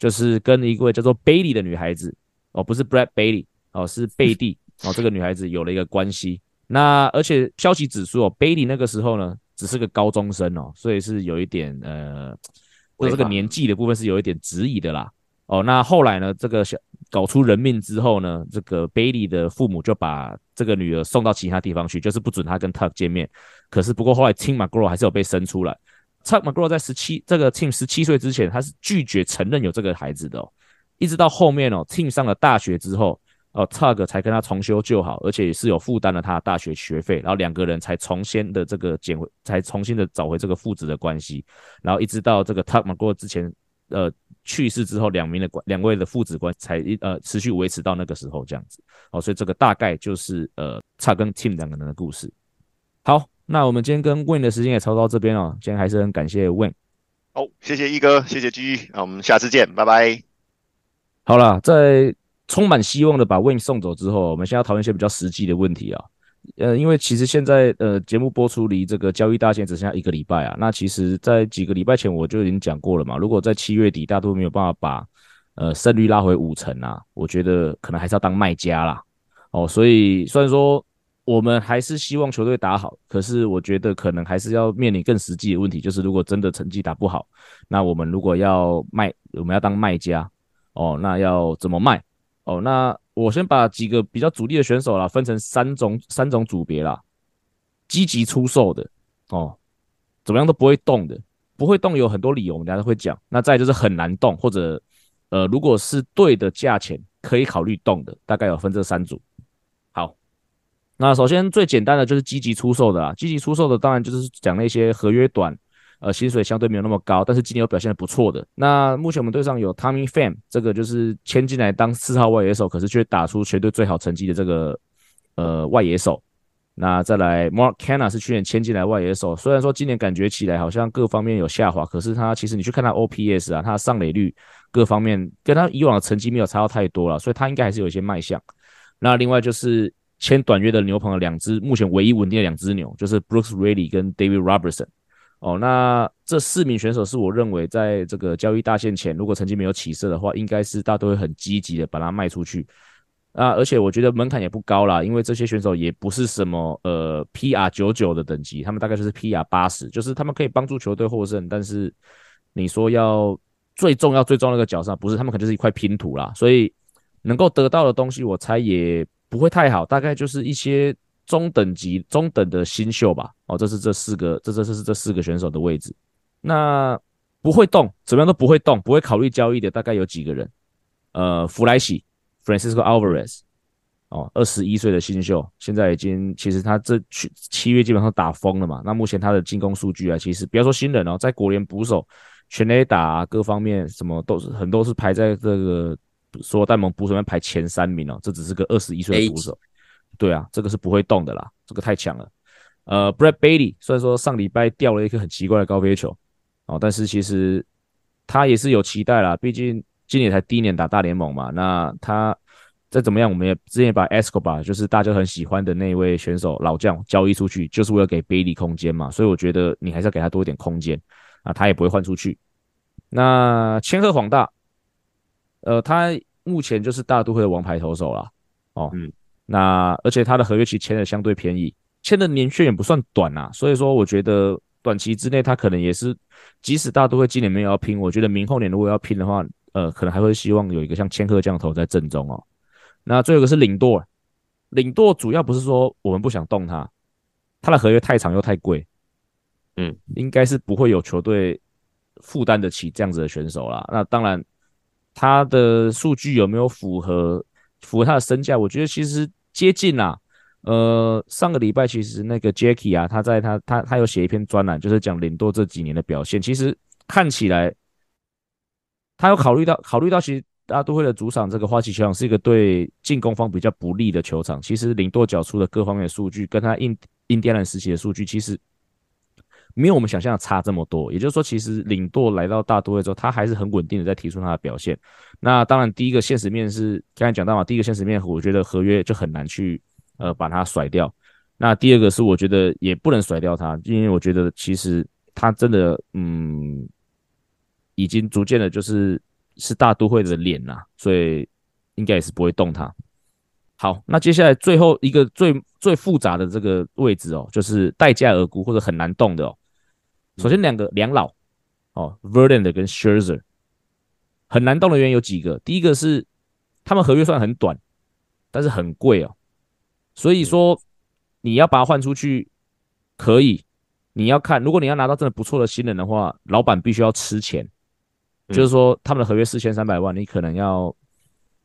就是跟一位叫做 Bailey 的女孩子哦，不是 Brad Bailey 哦，是贝蒂哦，这个女孩子有了一个关系。那而且消息指出哦，Bailey 那个时候呢只是个高中生哦，所以是有一点呃，对这个年纪的部分是有一点质疑的啦。哦，那后来呢，这个小搞出人命之后呢，这个 Bailey 的父母就把这个女儿送到其他地方去，就是不准她跟 Tug 见面。可是不过后来 Tim McGraw 还是有被生出来。Tug McGraw 在十七这个 Tim 十七岁之前，他是拒绝承认有这个孩子的哦。一直到后面哦，Tim 上了大学之后，哦，Tug 才跟他重修旧好，而且是有负担了他的大学学费，然后两个人才重新的这个捡回，才重新的找回这个父子的关系。然后一直到这个 Tug McGraw 之前呃去世之后，两名的关两位的父子关系才呃持续维持到那个时候这样子。哦，所以这个大概就是呃 Tug 跟 Tim 两个人的故事。好。那我们今天跟 Win 的时间也超到这边哦，今天还是很感谢 Win。好，谢谢一哥，谢谢 G，那我们下次见，拜拜。好了，在充满希望的把 Win 送走之后，我们现在要讨论一些比较实际的问题啊。呃，因为其实现在呃节目播出离这个交易大限只剩下一个礼拜啊。那其实，在几个礼拜前我就已经讲过了嘛，如果在七月底大家都没有办法把呃胜率拉回五成啊，我觉得可能还是要当卖家啦。哦，所以虽然说。我们还是希望球队打好，可是我觉得可能还是要面临更实际的问题，就是如果真的成绩打不好，那我们如果要卖，我们要当卖家哦，那要怎么卖哦？那我先把几个比较主力的选手啦，分成三种三种组别啦，积极出售的哦，怎么样都不会动的，不会动有很多理由，我们等下都会讲。那再就是很难动，或者呃，如果是对的价钱可以考虑动的，大概有分这三组。好那首先最简单的就是积极出售的啦，积极出售的当然就是讲那些合约短，呃，薪水相对没有那么高，但是今年有表现得不错的。那目前我们队上有 Tommy Pham，这个就是签进来当四号外野手，可是却打出全队最好成绩的这个呃外野手。那再来 Mark Canha 是去年签进来外野手，虽然说今年感觉起来好像各方面有下滑，可是他其实你去看他 OPS 啊，他的上垒率各方面跟他以往的成绩没有差到太多了，所以他应该还是有一些卖相。那另外就是。签短约的牛棚的两只，目前唯一稳定的两只牛就是 Brooks Raley 跟 David Robertson。哦，那这四名选手是我认为在这个交易大限前，如果成绩没有起色的话，应该是大都会很积极的把它卖出去。啊，而且我觉得门槛也不高啦，因为这些选手也不是什么呃 PR 九九的等级，他们大概就是 PR 八十，就是他们可以帮助球队获胜，但是你说要最重要最重要的一个角色，不是他们可能就是一块拼图啦，所以能够得到的东西，我猜也。不会太好，大概就是一些中等级、中等的新秀吧。哦，这是这四个，这这这是这四个选手的位置。那不会动，怎么样都不会动，不会考虑交易的大概有几个人？呃，弗莱喜 （Francisco Alvarez） 哦，二十一岁的新秀，现在已经其实他这去七月基本上打疯了嘛。那目前他的进攻数据啊，其实不要说新人哦，在国联捕手全垒打啊，各方面什么都是很多是排在这个。说戴蒙捕手里面排前三名哦，这只是个二十一岁的捕手，对啊，这个是不会动的啦，这个太强了。呃，Brad Bailey 虽然说上礼拜掉了一个很奇怪的高飞球哦，但是其实他也是有期待啦，毕竟今年才第一年打大联盟嘛。那他再怎么样，我们也之前把 Escobar 就是大家很喜欢的那位选手老将交易出去，就是为了给 Bailey 空间嘛。所以我觉得你还是要给他多一点空间啊，他也不会换出去。那千鹤广大。呃，他目前就是大都会的王牌投手了，哦，嗯，那而且他的合约期签的相对便宜，签的年限也不算短啊，所以说我觉得短期之内他可能也是，即使大都会今年没有要拼，我觉得明后年如果要拼的话，呃，可能还会希望有一个像千鹤这样投在正中哦。那最后一个是领舵，领舵主要不是说我们不想动他，他的合约太长又太贵，嗯，应该是不会有球队负担得起这样子的选手啦。那当然。他的数据有没有符合符合他的身价？我觉得其实接近啦。呃，上个礼拜其实那个 Jackie 啊，他在他他他有写一篇专栏，就是讲领舵这几年的表现。其实看起来他有考虑到考虑到，其实大都会的主场这个花旗球场是一个对进攻方比较不利的球场。其实领舵缴出的各方面的数据，跟他印印第安人时期的数据，其实没有我们想象的差这么多。也就是说，其实领舵来到大都会之后，他还是很稳定的在提出他的表现。那当然，第一个现实面是刚才讲到嘛，第一个现实面，我觉得合约就很难去呃把它甩掉。那第二个是我觉得也不能甩掉他，因为我觉得其实他真的嗯已经逐渐的就是。是大都会的脸呐，所以应该也是不会动它。好，那接下来最后一个最最复杂的这个位置哦，就是待价而沽或者很难动的哦。首先两个两老哦，Verlander 跟 Scherzer 很难动的原因有几个，第一个是他们合约算很短，但是很贵哦，所以说你要把它换出去可以，你要看如果你要拿到真的不错的新人的话，老板必须要吃钱。就是说，他们的合约四千三百万，你可能要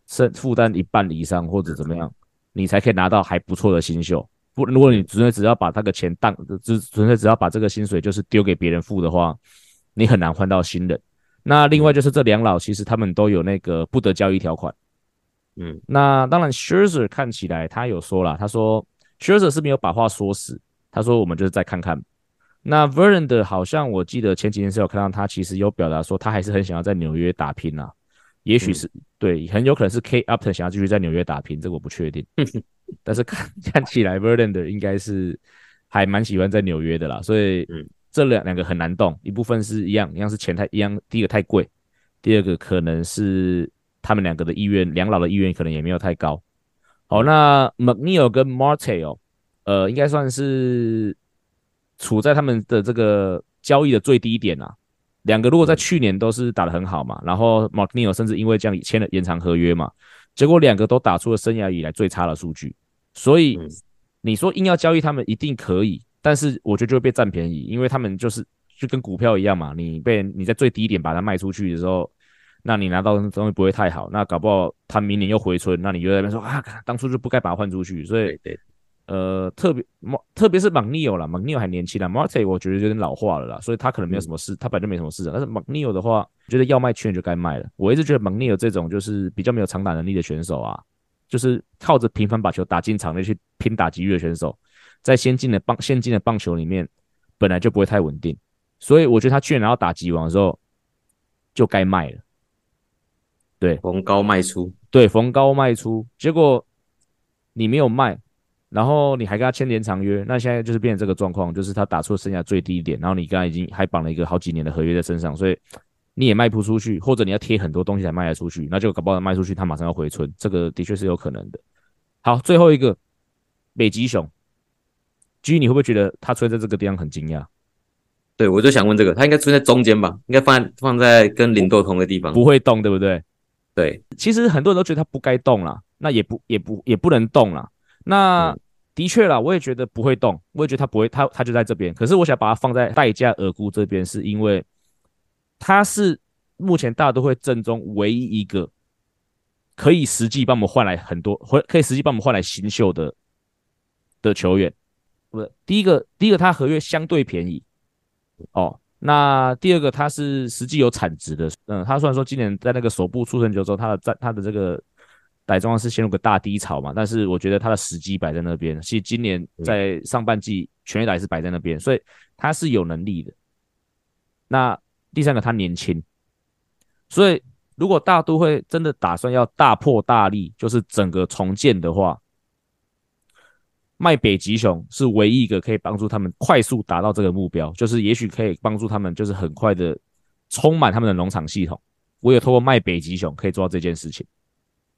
是负担一半以上，或者怎么样，你才可以拿到还不错的新秀。不，如果你纯粹只要把那个钱当，只纯粹只要把这个薪水就是丢给别人付的话，你很难换到新人。那另外就是这两老，其实他们都有那个不得交易条款。嗯，那当然，Scherzer 看起来他有说了，他说 Scherzer 是没有把话说死，他说我们就是再看看。那 Verlander 好像我记得前几天是有看到他，其实有表达说他还是很想要在纽约打拼呐、啊，也许是、嗯、对，很有可能是 Kate Upton 想要继续在纽约打拼，这个我不确定。但是看 看起来 Verlander 应该是还蛮喜欢在纽约的啦，所以这两两个很难动，一部分是一样，一样是钱太一样，第一个太贵，第二个可能是他们两个的意愿，两老的意愿可能也没有太高。好，那 McNeil 跟 Marte 哦，呃，应该算是。处在他们的这个交易的最低点啊，两个如果在去年都是打得很好嘛，然后 McNeil 甚至因为这样签了延长合约嘛，结果两个都打出了生涯以来最差的数据，所以你说硬要交易他们一定可以，但是我觉得就会被占便宜，因为他们就是就跟股票一样嘛，你被你在最低点把它卖出去的时候，那你拿到的东西不会太好，那搞不好他明年又回春，那你就在那边说啊，当初就不该把它换出去，所以。呃，特别特别是 McNeil 啦，McNeil 还年轻啦，Marte 我觉得有点老化了啦，所以他可能没有什么市，他本来就没什么市场。但是 McNeil 的话，觉得要卖去年就该卖了。我一直觉得 McNeil 这种就是比较没有长打能力的选手啊，就是靠着频繁把球打进场内去拼打击率的选手，在先进的棒先进的棒球里面本来就不会太稳定，所以我觉得他去年拿到打击王的时候就该卖了。对，逢高卖出，对，逢高卖出，结果你没有卖。然后你还跟他签延长约，那现在就是变成这个状况，就是他打出了生涯最低点，然后你刚才已经还绑了一个好几年的合约在身上，所以你也卖不出去，或者你要贴很多东西才卖得出去，那就搞不好卖出去他马上要回村，这个的确是有可能的。好，最后一个北极熊，G，你会不会觉得他出现在这个地方很惊讶？对，我就想问这个，他应该出现在中间吧？应该放在放在跟零度同个地方，不会动，对不对？对，其实很多人都觉得他不该动了，那也不也不也不能动了，那。的确啦，我也觉得不会动，我也觉得他不会，他他就在这边。可是我想把它放在代价而沽这边，是因为他是目前大都会正中唯一一个可以实际帮我们换来很多，或可以实际帮我们换来新秀的的球员。不是第一个，第一个他合约相对便宜哦。那第二个他是实际有产值的，嗯，他虽然说今年在那个首部出成就之后，他的在他的这个。戴庄是陷入个大低潮嘛，但是我觉得他的时机摆在那边。其实今年在上半季全垒打是摆在那边，所以他是有能力的。那第三个他年轻，所以如果大都会真的打算要大破大立，就是整个重建的话，卖北极熊是唯一一个可以帮助他们快速达到这个目标，就是也许可以帮助他们就是很快的充满他们的农场系统。我有透过卖北极熊可以做到这件事情。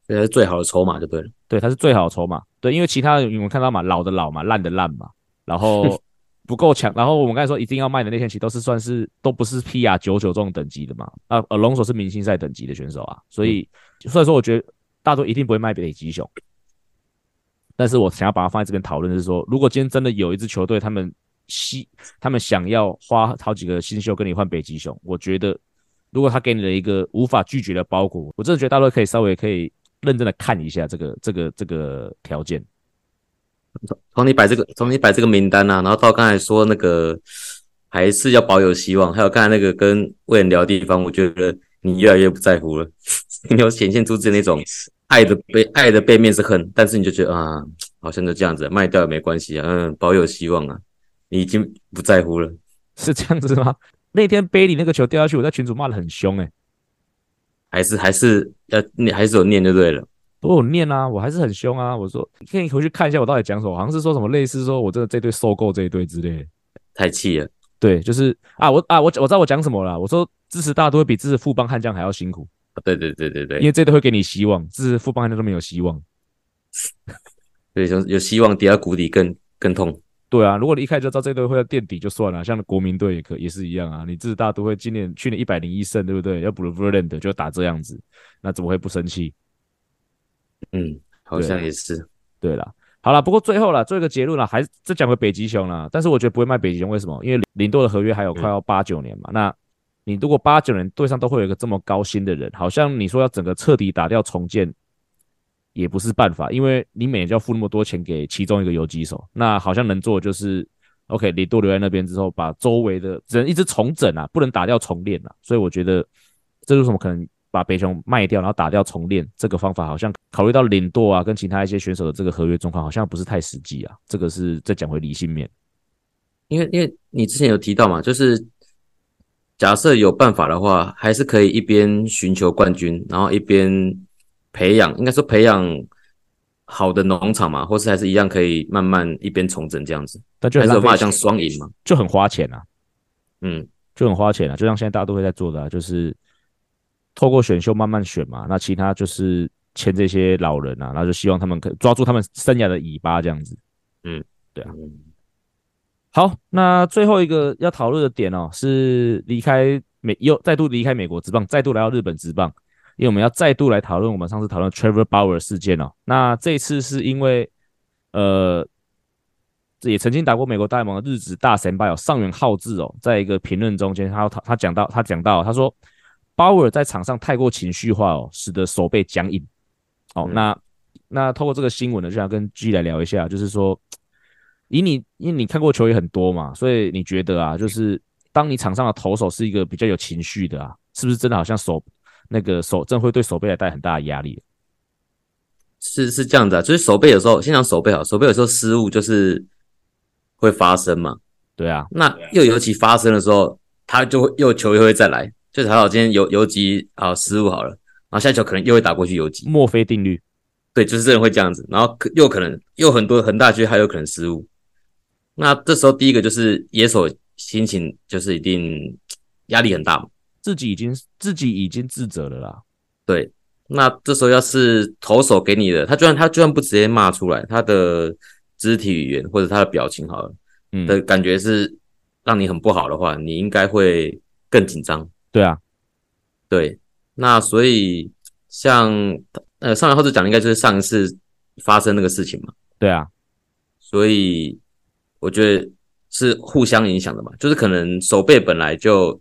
这是最好的筹码就对了，对，它是最好的筹码，对，因为其他的你们看到嘛，老的老嘛，烂的烂嘛，然后 不够强，然后我们刚才说一定要卖的那些其实都是算是都不是 PR 九九这种等级的嘛，啊，Alonso 是明星赛等级的选手啊，所以、嗯、所以说我觉得大多一定不会卖北极熊，但是我想要把它放在这边讨论就是说，如果今天真的有一支球队他们希他们想要花好几个新秀跟你换北极熊，我觉得如果他给你了一个无法拒绝的包裹，我真的觉得大多可以稍微可以。认真的看一下这个这个这个条件，从你摆这个从你摆这个名单啊，然后到刚才说那个还是要保有希望，还有刚才那个跟魏人聊的地方，我觉得你越来越不在乎了。你有显现出自己那种爱的背爱的背面是恨，但是你就觉得啊，好像就这样子，卖掉也没关系啊，嗯，保有希望啊，你已经不在乎了，是这样子吗？那天贝里那个球掉下去，我在群主骂的很凶诶、欸，还是还是要念，还是有念就对了。我有念啊，我还是很凶啊。我说，你可以回去看一下我到底讲什么，好像是说什么类似说我这个这队收购这一队之类的，太气了。对，就是啊，我啊我我知道我讲什么了。我说支持大都会比支持富邦悍将还要辛苦。对对对对对，因为这队会给你希望，支持富邦悍将都没有希望。对，有有希望跌到谷底更更痛。对啊，如果你一开始就知道这队会要垫底就算了，像国民队也可也是一样啊。你支持大都会今年去年一百零一胜，对不对？要补了 Verlander 就打这样子，那怎么会不生气？嗯。好像也是，对了，好了，不过最后了，做一个结论了，还是再讲回北极熊了。但是我觉得不会卖北极熊，为什么？因为林多的合约还有快要八九年嘛。嗯、那你如果八九年队上都会有一个这么高薪的人，好像你说要整个彻底打掉重建，也不是办法，因为你每年就要付那么多钱给其中一个游击手。那好像能做的就是，OK，你多留在那边之后，把周围的只能一直重整啊，不能打掉重练啊。所以我觉得这是什么可能？把北熊卖掉，然后打掉重练，这个方法好像考虑到领舵啊，跟其他一些选手的这个合约状况，好像不是太实际啊。这个是再讲回理性面，因为因为你之前有提到嘛，就是假设有办法的话，还是可以一边寻求冠军，然后一边培养，应该说培养好的农场嘛，或是还是一样可以慢慢一边重整这样子。但就还是有办法像双赢嘛，就很花钱啊，嗯，就很花钱啊，就像现在大家都会在做的啊，就是。透过选秀慢慢选嘛，那其他就是签这些老人啊，然后就希望他们可以抓住他们生涯的尾巴这样子。嗯，对啊。好，那最后一个要讨论的点哦，是离开美又再度离开美国职棒，再度来到日本职棒，因为我们要再度来讨论我们上次讨论 Trevor Bauer 事件哦。那这次是因为呃，也曾经打过美国大联盟的日子大先辈哦，上原浩志哦，在一个评论中间，他他他讲到他讲到他说。，Bauer 在场上太过情绪化哦，使得手背僵硬。哦，那那透过这个新闻呢，就想跟 G 来聊一下，就是说，以你因为你看过球也很多嘛，所以你觉得啊，就是当你场上的投手是一个比较有情绪的啊，是不是真的好像手那个手真会对手背来带很大的压力？是是这样子啊，就是手背有时候，先讲手背好，手背有时候失误就是会发生嘛。对啊，那又尤其发生的时候，他就会又球又会再来。就是还好，今天游游击啊失误好了，然后下一球可能又会打过去游击。墨菲定律，对，就是这人会这样子，然后又可能又很多很大区还有可能失误。那这时候第一个就是野手心情就是一定压力很大嘛，自己已经自己已经自责了啦。对，那这时候要是投手给你的，他居然他居然不直接骂出来，他的肢体语言或者他的表情好了，嗯，的感觉是让你很不好的话，你应该会更紧张。对啊，对，那所以像呃上来后者讲的应该就是上一次发生那个事情嘛。对啊，所以我觉得是互相影响的嘛，就是可能手背本来就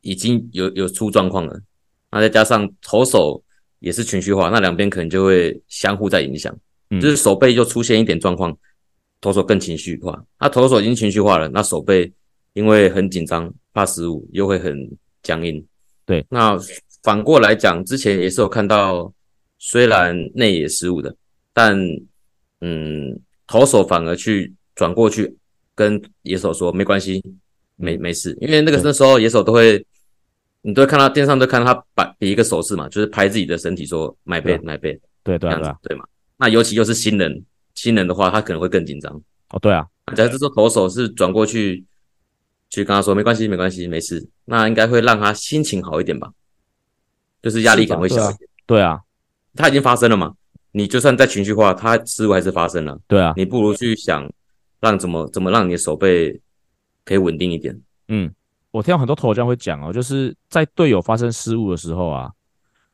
已经有有出状况了，那再加上投手也是情绪化，那两边可能就会相互在影响，嗯、就是手背就出现一点状况，投手更情绪化，那投手已经情绪化了，那手背因为很紧张怕失误又会很。僵硬，对。那反过来讲，之前也是有看到，虽然内野失误的，但嗯，投手反而去转过去跟野手说没关系，没没事，因为那个那时候野手都会，你都看到电视上都看到他摆比一个手势嘛，就是拍自己的身体说 my bad my bad，对对对，对嘛。那尤其又是新人，新人的话他可能会更紧张。哦，对啊。假如说投手是转过去。去跟他说没关系，没关系，没事，那应该会让他心情好一点吧，就是压力可能会小一点。对啊，他已经发生了嘛，你就算再情绪化，他失误还是发生了。对啊，你不如去想让怎么怎么让你的手背可以稳定一点。嗯，我听到很多投手会讲哦，就是在队友发生失误的时候啊，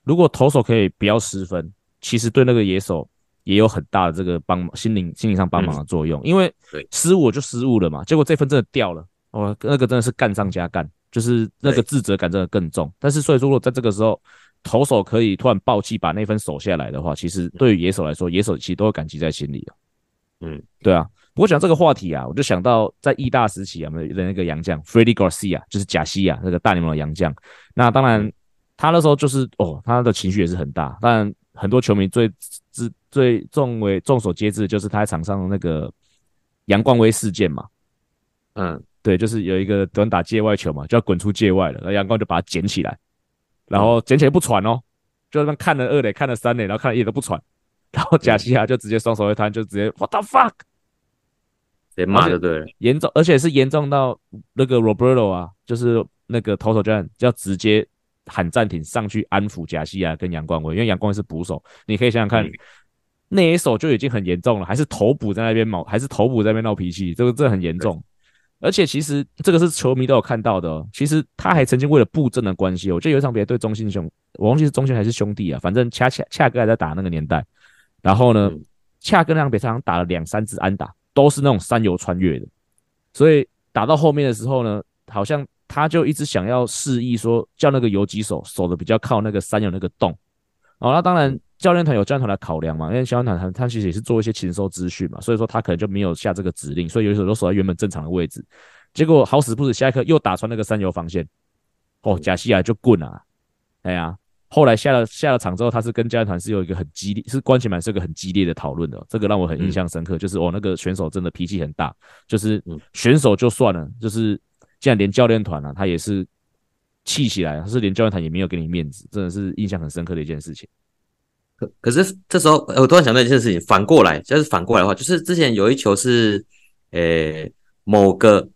如果投手可以不要失分，其实对那个野手也有很大的这个帮忙，心灵心理上帮忙的作用。嗯、因为失误就失误了嘛，结果这分真的掉了。哦，那个真的是干上加干，就是那个自责感真的更重。但是，所以说，如果在这个时候，投手可以突然爆气把那分守下来的话，其实对于野手来说，野手其实都会感激在心里的。嗯，对啊。不过讲这个话题啊，我就想到在义大时期啊，我们的那个洋将 Freddie Garcia，就是贾西亚那个大联盟的洋将。那当然，他那时候就是哦，他的情绪也是很大，但很多球迷最知最众为众所皆知的就是他在场上的那个杨冠威事件嘛，嗯，对，就是有一个短打界外球嘛，就要滚出界外了，然后杨冠就把它捡起来，然后捡起来不传哦，就那看了二垒，看了三垒，然后看了一垒都不传，然后贾西亚就直接双手一摊，就直接 What the fuck，别骂就对了，严重，而且是严重到那个 Roberto 啊，就是那个投手教练要直接。喊暂停，上去安抚贾西亚跟杨冠威，因为杨冠威是捕手，你可以想想看，嗯、那一手就已经很严重了，还是头捕在那边毛，还是头捕在那边闹脾气，这个这很严重。而且其实这个是球迷都有看到的、哦，其实他还曾经为了布阵的关系，我记得有一场比赛对中信兄，我忘记是中信还是兄弟啊，反正恰恰恰哥还在打那个年代，然后呢，恰哥那场比赛打了两三支安打，都是那种山游穿越的，所以打到后面的时候呢，好像。他就一直想要示意说，叫那个游击手守的比较靠那个山游那个洞。哦，那当然教练团有教练团的考量嘛，因为教练团他他其实也是做一些勤收资讯嘛，所以说他可能就没有下这个指令，所以有时候都守在原本正常的位置。结果好死不死，下一刻又打穿那个山游防线，哦，贾西亚就滚了。哎呀，后来下了下了场之后，他是跟教练团是有一个很激烈，是关起门是个很激烈的讨论的，这个让我很印象深刻，就是哦那个选手真的脾气很大，就是选手就算了，就是。竟然连教练团啊，他也是气起来，他是连教练团也没有给你面子，真的是印象很深刻的一件事情。可可是这时候，我突然想到一件事情，反过来，就是反过来的话，就是之前有一球是，呃、欸，某个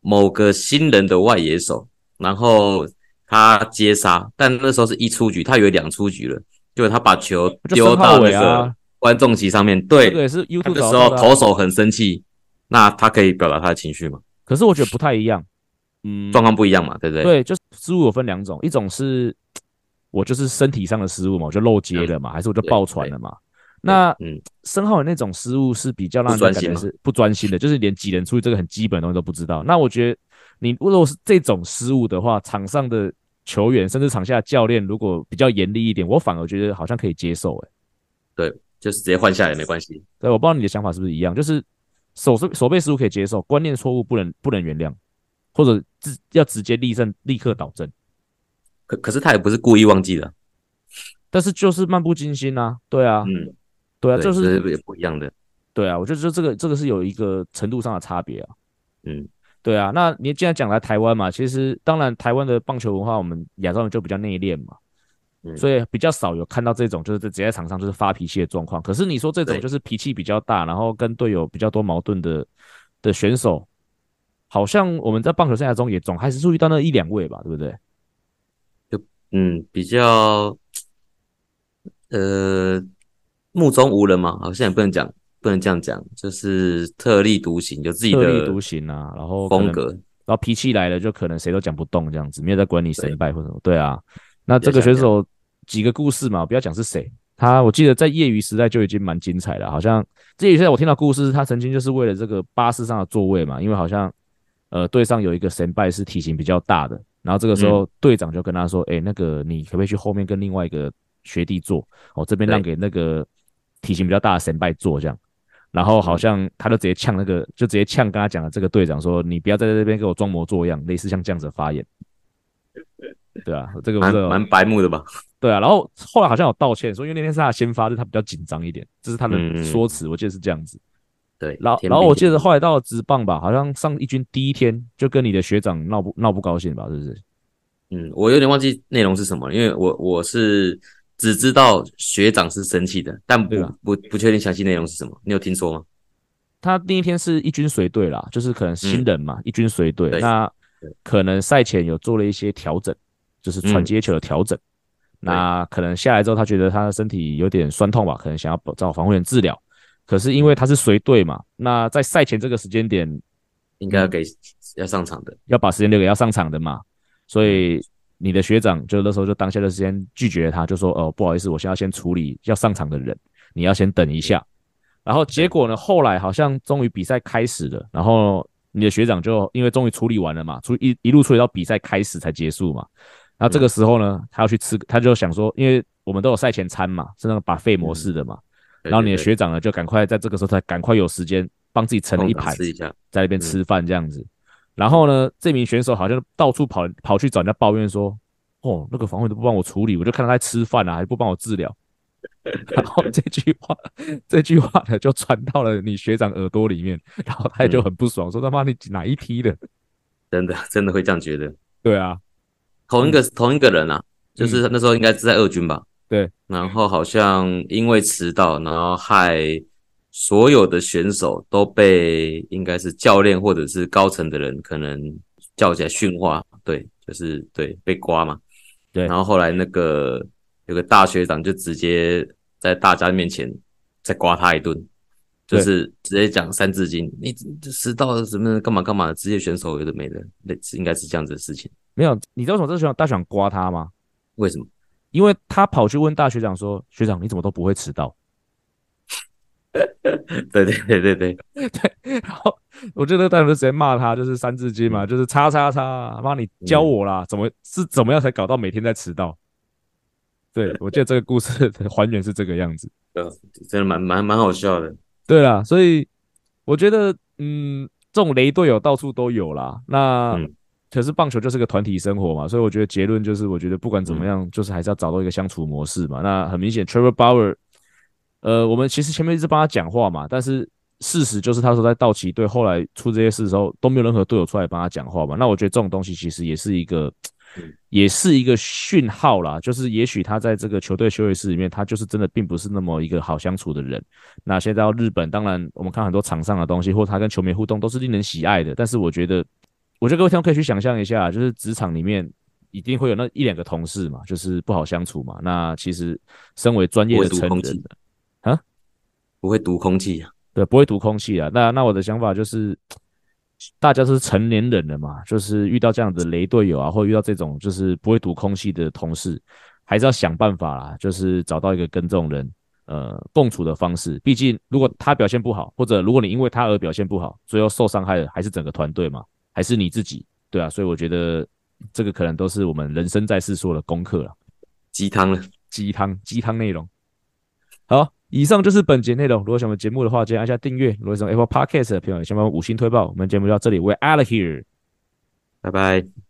某个新人的外野手，然后他接杀，但那时候是一出局，他以为两出局了，结果他把球丢到那个观众席上面，对，这也是 YouTube 的时候投手很生气，那他可以表达他的情绪吗？可是我觉得不太一样。嗯，状况不一样嘛，对不对？对，就是失误有分两种，一种是我就是身体上的失误嘛，我就漏接了嘛，嗯、还是我就爆传了嘛？那嗯，申浩的那种失误是比较让人感觉是不专心的，就是连几人出去这个很基本的东西都不知道。那我觉得你如果是这种失误的话，场上的球员甚至场下的教练如果比较严厉一点，我反而觉得好像可以接受、欸。诶，对，就是直接换下来也没关系。对，我不知道你的想法是不是一样，就是守守守备失误可以接受，观念错误不能不能原谅。或者直要直接立正，立刻导正。可可是他也不是故意忘记的，但是就是漫不经心啊，对啊，嗯，对啊，对就是也不一样的，对啊，我觉得这个这个是有一个程度上的差别啊，嗯，对啊，那你既然讲来台湾嘛，其实当然台湾的棒球文化，我们亚洲人就比较内敛嘛，嗯，所以比较少有看到这种就是直接在场上就是发脾气的状况。可是你说这种就是脾气比较大，然后跟队友比较多矛盾的的选手。好像我们在棒球生涯中也总还是注意到那一两位吧，对不对？就嗯，比较呃目中无人嘛，好像也不能讲，不能这样讲，就是特立独行，就自己的特立独行啊，然后风格，然后脾气来了就可能谁都讲不动这样子，没有在管你胜败或什么。对啊，那这个选手几个故事嘛，不要讲是谁，他我记得在业余时代就已经蛮精彩了，好像业余时代我听到故事，他曾经就是为了这个巴士上的座位嘛，因为好像。呃，队上有一个神拜是体型比较大的，然后这个时候队长就跟他说：“哎、嗯欸，那个你可不可以去后面跟另外一个学弟坐？哦，这边让给那个体型比较大的神拜坐这样。”然后好像他就直接呛那个，就直接呛跟他讲的这个队长说：“你不要在这边给我装模作样，类似像这样子的发言。”对啊，这个蛮蛮白目的吧？对啊，然后后来好像有道歉说，因为那天是他先发，就他比较紧张一点，这是他的说辞，我记得是这样子。对，然后然后我记得后来到了职棒吧，好像上一军第一天就跟你的学长闹不闹不高兴吧，是不是？嗯，我有点忘记内容是什么，因为我我是只知道学长是生气的，但不不不确定详细内容是什么。你有听说吗？他第一天是一军随队啦，就是可能新人嘛，嗯、一军随队，那可能赛前有做了一些调整，就是传接球的调整。嗯、那可能下来之后，他觉得他的身体有点酸痛吧，可能想要找防护员治疗。可是因为他是随队嘛，那在赛前这个时间点，应该要给要上场的，要把时间留给要上场的嘛。所以你的学长就那时候就当下的时间拒绝他，就说：“哦，不好意思，我现在要先处理要上场的人，你要先等一下。”然后结果呢，后来好像终于比赛开始了，然后你的学长就因为终于处理完了嘛，处一一路处理到比赛开始才结束嘛。然后这个时候呢，他要去吃，他就想说，因为我们都有赛前餐嘛，是那个 buffet 模式的嘛。然后你的学长呢，就赶快在这个时候才赶快有时间帮自己盛了一盘，在那边吃饭这样子。然后呢，这名选手好像到处跑跑去找人家抱怨说：“哦，那个防卫都不帮我处理，我就看他在吃饭啊，还不帮我治疗。然后这句话，这句话呢就传到了你学长耳朵里面，然后他也就很不爽，嗯、说他妈你哪一批的？真的真的会这样觉得？对啊，同一个、嗯、同一个人啊，就是那时候应该是在二军吧？嗯、对，然后好像因为迟到，然后害所有的选手都被应该是教练或者是高层的人可能叫起来训话，对，就是对被刮嘛，对，然后后来那个。有个大学长就直接在大家面前再刮他一顿，就是直接讲三字经，你迟到了什么干嘛干嘛的，职业选手有的没的，那应该是这样子的事情。没有，你知道为什么这学长大学长刮他吗？为什么？因为他跑去问大学长说：“学长，你怎么都不会迟到？”对对对对对对。然后我觉得大学长直接骂他，就是三字经嘛，就是叉叉叉，妈你教我啦，怎么是怎么样才搞到每天在迟到？对，我记得这个故事的还原是这个样子，对，真的蛮蛮蛮好笑的。对啦，所以我觉得，嗯，这种雷队友到处都有啦。那、嗯、可是棒球就是个团体生活嘛，所以我觉得结论就是，我觉得不管怎么样，嗯、就是还是要找到一个相处模式嘛。那很明显，Trevor Bauer，呃，我们其实前面一直帮他讲话嘛，但是事实就是，他说在道奇队后来出这些事的时候，都没有任何队友出来帮他讲话嘛。那我觉得这种东西其实也是一个。也是一个讯号啦，就是也许他在这个球队休息室里面，他就是真的并不是那么一个好相处的人。那现在到日本，当然我们看很多场上的东西，或他跟球迷互动都是令人喜爱的。但是我觉得，我觉得各位听众可以去想象一下，就是职场里面一定会有那一两个同事嘛，就是不好相处嘛。那其实身为专业的成人不会读空气啊，对，不会读空气啊。那那我的想法就是。大家都是成年人了嘛，就是遇到这样的雷队友啊，或遇到这种就是不会读空气的同事，还是要想办法啦，就是找到一个跟这种人呃共处的方式。毕竟如果他表现不好，或者如果你因为他而表现不好，最后受伤害的还是整个团队嘛，还是你自己，对啊。所以我觉得这个可能都是我们人生在世说的功课了。鸡汤了，鸡汤，鸡汤内容，好。以上就是本节内容。如果喜欢节目的话，记得按下订阅。如果喜欢 Apple Podcast 的朋友，也请帮我五星推爆。我们节目就到这里，We're out of here，拜拜。